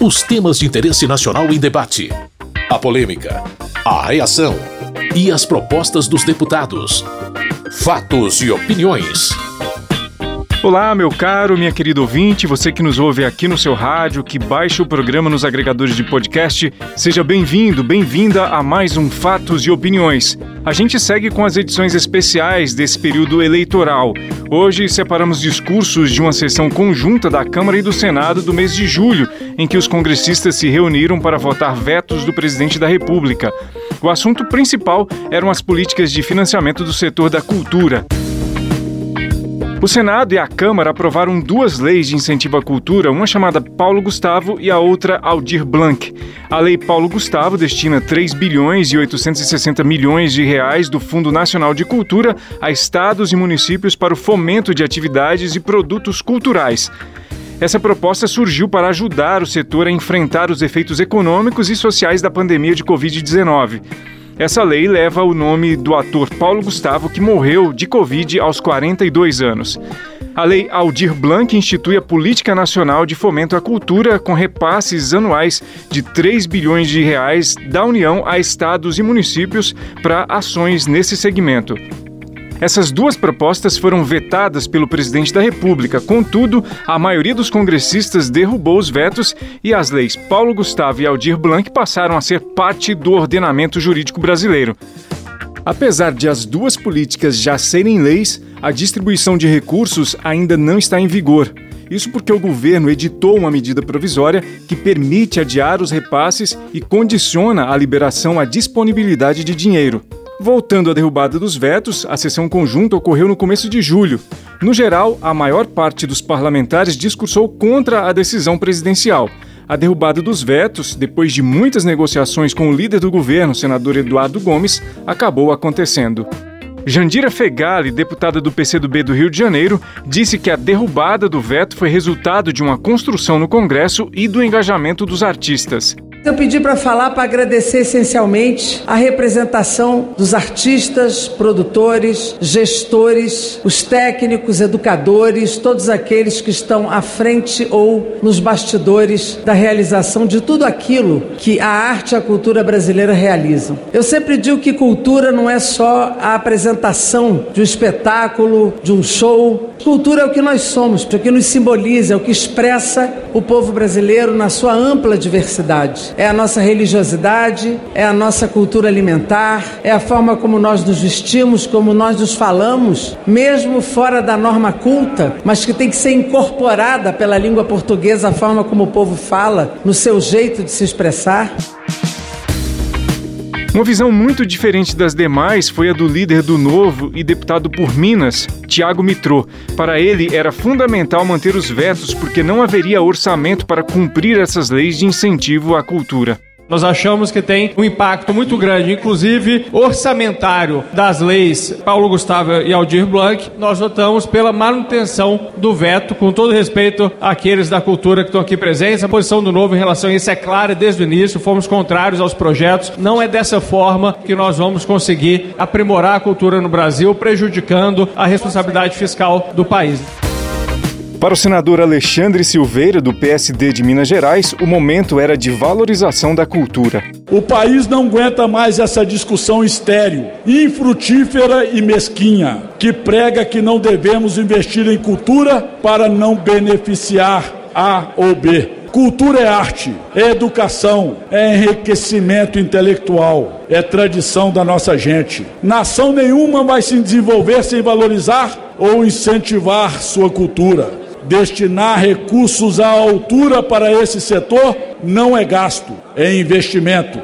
Os temas de interesse nacional em debate. A polêmica. A reação. E as propostas dos deputados. Fatos e opiniões. Olá, meu caro, minha querida ouvinte, você que nos ouve aqui no seu rádio, que baixa o programa nos agregadores de podcast, seja bem-vindo, bem-vinda a mais um Fatos e Opiniões. A gente segue com as edições especiais desse período eleitoral. Hoje separamos discursos de uma sessão conjunta da Câmara e do Senado do mês de julho, em que os congressistas se reuniram para votar vetos do presidente da República. O assunto principal eram as políticas de financiamento do setor da cultura. O Senado e a Câmara aprovaram duas leis de incentivo à cultura, uma chamada Paulo Gustavo e a outra Aldir Blanc. A Lei Paulo Gustavo destina 3 bilhões e 860 milhões de reais do Fundo Nacional de Cultura a estados e municípios para o fomento de atividades e produtos culturais. Essa proposta surgiu para ajudar o setor a enfrentar os efeitos econômicos e sociais da pandemia de Covid-19. Essa lei leva o nome do ator Paulo Gustavo, que morreu de Covid aos 42 anos. A Lei Aldir Blanc institui a Política Nacional de Fomento à Cultura com repasses anuais de 3 bilhões de reais da União a estados e municípios para ações nesse segmento. Essas duas propostas foram vetadas pelo presidente da República. Contudo, a maioria dos congressistas derrubou os vetos e as leis Paulo Gustavo e Aldir Blanc passaram a ser parte do ordenamento jurídico brasileiro. Apesar de as duas políticas já serem leis, a distribuição de recursos ainda não está em vigor. Isso porque o governo editou uma medida provisória que permite adiar os repasses e condiciona a liberação à disponibilidade de dinheiro. Voltando à derrubada dos vetos, a sessão conjunta ocorreu no começo de julho. No geral, a maior parte dos parlamentares discursou contra a decisão presidencial. A derrubada dos vetos, depois de muitas negociações com o líder do governo, senador Eduardo Gomes, acabou acontecendo. Jandira Fegali, deputada do PCdoB do Rio de Janeiro, disse que a derrubada do veto foi resultado de uma construção no Congresso e do engajamento dos artistas. Eu pedi para falar para agradecer essencialmente a representação dos artistas, produtores, gestores, os técnicos, educadores, todos aqueles que estão à frente ou nos bastidores da realização de tudo aquilo que a arte e a cultura brasileira realizam. Eu sempre digo que cultura não é só a apresentação de um espetáculo, de um show. Cultura é o que nós somos, é o que nos simboliza, é o que expressa o povo brasileiro na sua ampla diversidade é a nossa religiosidade, é a nossa cultura alimentar, é a forma como nós nos vestimos, como nós nos falamos, mesmo fora da norma culta, mas que tem que ser incorporada pela língua portuguesa, a forma como o povo fala, no seu jeito de se expressar. Uma visão muito diferente das demais foi a do líder do Novo e deputado por Minas, Tiago Mitrô. Para ele, era fundamental manter os vetos porque não haveria orçamento para cumprir essas leis de incentivo à cultura. Nós achamos que tem um impacto muito grande, inclusive orçamentário, das leis Paulo Gustavo e Aldir Blanc. Nós votamos pela manutenção do veto, com todo respeito àqueles da cultura que estão aqui presentes. A posição do Novo em relação a isso é clara desde o início, fomos contrários aos projetos. Não é dessa forma que nós vamos conseguir aprimorar a cultura no Brasil, prejudicando a responsabilidade fiscal do país. Para o senador Alexandre Silveira, do PSD de Minas Gerais, o momento era de valorização da cultura. O país não aguenta mais essa discussão estéril, infrutífera e mesquinha, que prega que não devemos investir em cultura para não beneficiar A ou B. Cultura é arte, é educação, é enriquecimento intelectual, é tradição da nossa gente. Nação nenhuma vai se desenvolver sem valorizar ou incentivar sua cultura. Destinar recursos à altura para esse setor não é gasto, é investimento.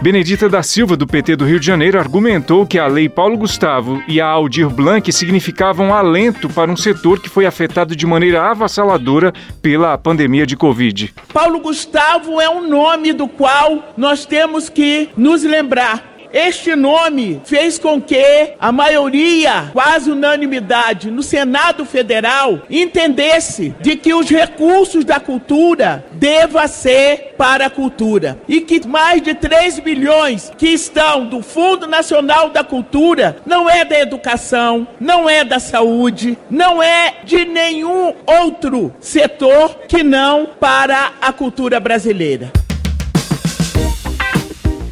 Benedita da Silva, do PT do Rio de Janeiro, argumentou que a Lei Paulo Gustavo e a Aldir Blanc significavam alento para um setor que foi afetado de maneira avassaladora pela pandemia de Covid. Paulo Gustavo é um nome do qual nós temos que nos lembrar Este nome fez com que a maioria, quase unanimidade, no Senado Federal entendesse de que os recursos da cultura deva ser para a cultura e que mais de 3 bilhões que estão do Fundo Nacional da Cultura não é da educação, não é da saúde, não é de nenhum outro setor que não para a cultura brasileira.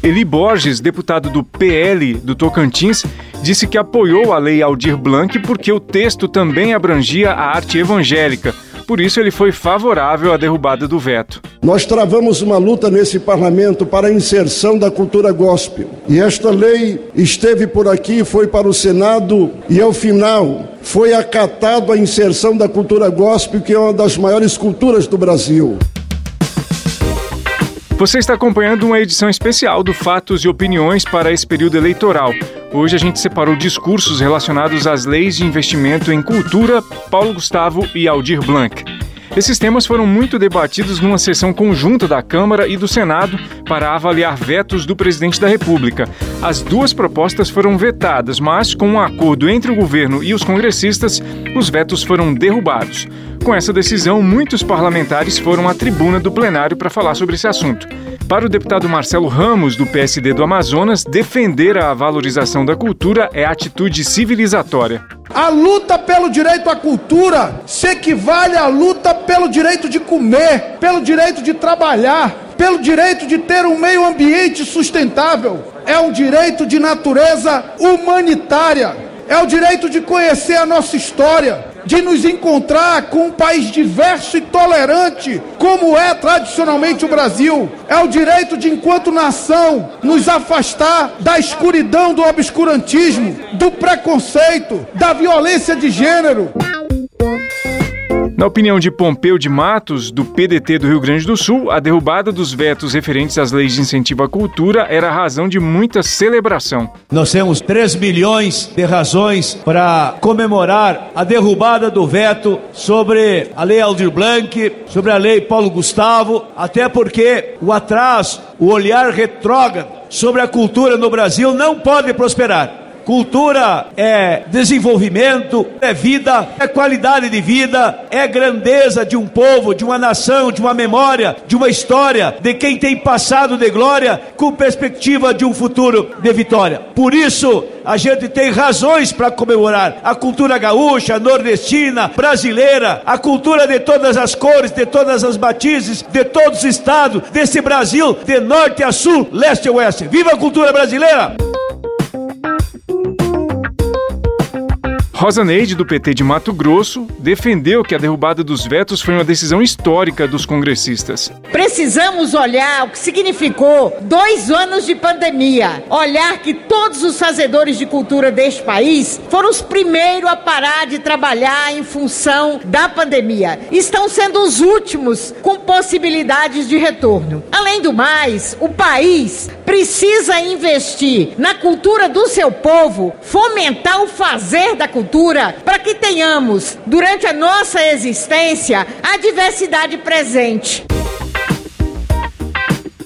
Eli Borges, deputado do PL do Tocantins, disse que apoiou a lei Aldir Blanc porque o texto também abrangia a arte evangélica. Por isso, ele foi favorável à derrubada do veto. Nós travamos uma luta nesse parlamento para a inserção da cultura gospel. E esta lei esteve por aqui, foi para o Senado e, ao final, foi acatado a inserção da cultura gospel, que é uma das maiores culturas do Brasil. Você está acompanhando uma edição especial do Fatos e Opiniões para esse período eleitoral. Hoje a gente separou discursos relacionados às leis de investimento em cultura, Paulo Gustavo e Aldir Blanc. Esses temas foram muito debatidos numa sessão conjunta da Câmara e do Senado para avaliar vetos do presidente da República. As duas propostas foram vetadas, mas, com um acordo entre o governo e os congressistas, os vetos foram derrubados. Com essa decisão, muitos parlamentares foram à tribuna do plenário para falar sobre esse assunto. Para o deputado Marcelo Ramos, do PSD do Amazonas, defender a valorização da cultura é atitude civilizatória. A luta pelo direito à cultura se equivale à luta pelo direito de comer, pelo direito de trabalhar, pelo direito de ter um meio ambiente sustentável. É um direito de natureza humanitária. É o direito de conhecer a nossa história, de nos encontrar com um país diverso e tolerante, como é tradicionalmente o Brasil. É o direito de, enquanto nação, nos afastar da escuridão do obscurantismo, do preconceito, da violência de gênero. Na opinião de Pompeu de Matos, do PDT do Rio Grande do Sul, a derrubada dos vetos referentes às leis de incentivo à cultura era razão de muita celebração. Nós temos 3 milhões de razões para comemorar a derrubada do veto sobre a lei Aldir Blanc, sobre a lei Paulo Gustavo, até porque o atraso, o olhar retrógrado sobre a cultura no Brasil não pode prosperar. Cultura é desenvolvimento, é vida, é qualidade de vida, é grandeza de um povo, de uma nação, de uma memória, de uma história, de quem tem passado de glória com perspectiva de um futuro de vitória. Por isso, a gente tem razões para comemorar a cultura gaúcha, nordestina, brasileira, a cultura de todas as cores, de todas as matizes, de todos os estados, desse Brasil, de norte a sul, leste a oeste. Viva a cultura brasileira! Rosa Neide, do PT de Mato Grosso, defendeu que a derrubada dos vetos foi uma decisão histórica dos congressistas. Precisamos olhar o que significou dois anos de pandemia. Olhar que todos os fazedores de cultura deste país foram os primeiros a parar de trabalhar em função da pandemia. Estão sendo os últimos com possibilidades de retorno. Além do mais, o país precisa investir na cultura do seu povo, fomentar o fazer da cultura cultura para que tenhamos, durante a nossa existência, a diversidade presente.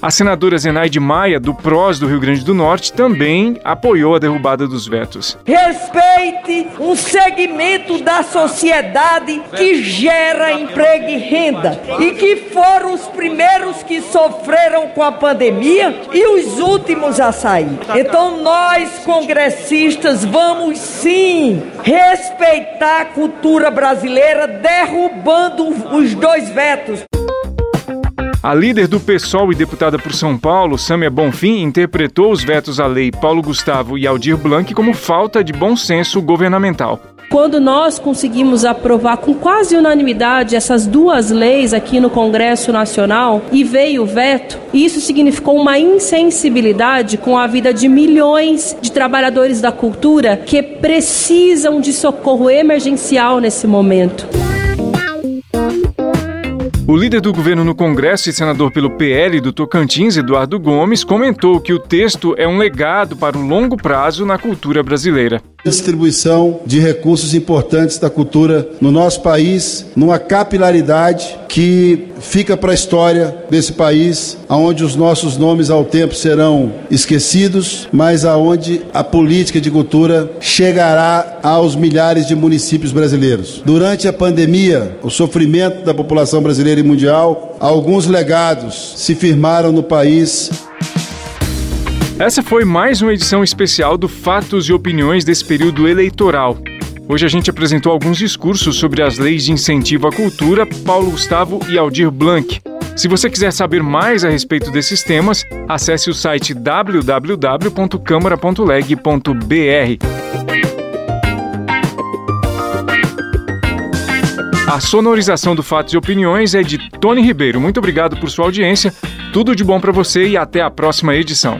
A senadora Zenaide Maia, do PROS do Rio Grande do Norte, também apoiou a derrubada dos vetos. Respeite um segmento da sociedade que gera emprego e renda e que foram os primeiros que sofreram com a pandemia e os últimos a sair. Então, nós, congressistas, vamos sim respeitar a cultura brasileira, derrubando os dois vetos. A líder do PSOL e deputada por São Paulo, Sâmia Bonfim, interpretou os vetos à lei Paulo Gustavo e Aldir Blanc como falta de bom senso governamental. Quando nós conseguimos aprovar com quase unanimidade essas duas leis aqui no Congresso Nacional e veio o veto, isso significou uma insensibilidade com a vida de milhões de trabalhadores da cultura que precisam de socorro emergencial nesse momento. O líder do governo no Congresso e senador pelo PL do Tocantins, Eduardo Gomes, comentou que o texto é um legado para o longo prazo na cultura brasileira. Distribuição de recursos importantes da cultura no nosso país, numa capilaridade que fica para a história desse país, aonde os nossos nomes ao tempo serão esquecidos, mas aonde a política de cultura chegará aos milhares de municípios brasileiros. Durante a pandemia, o sofrimento da população brasileira e mundial, alguns legados se firmaram no país essa foi mais uma edição especial do Fatos e Opiniões desse período eleitoral. Hoje a gente apresentou alguns discursos sobre as leis de incentivo à cultura Paulo Gustavo e Aldir Blanc. Se você quiser saber mais a respeito desses temas, acesse o site www.câmara.leg.br. A sonorização do Fatos e Opiniões é de Tony Ribeiro. Muito obrigado por sua audiência. Tudo de bom para você e até a próxima edição.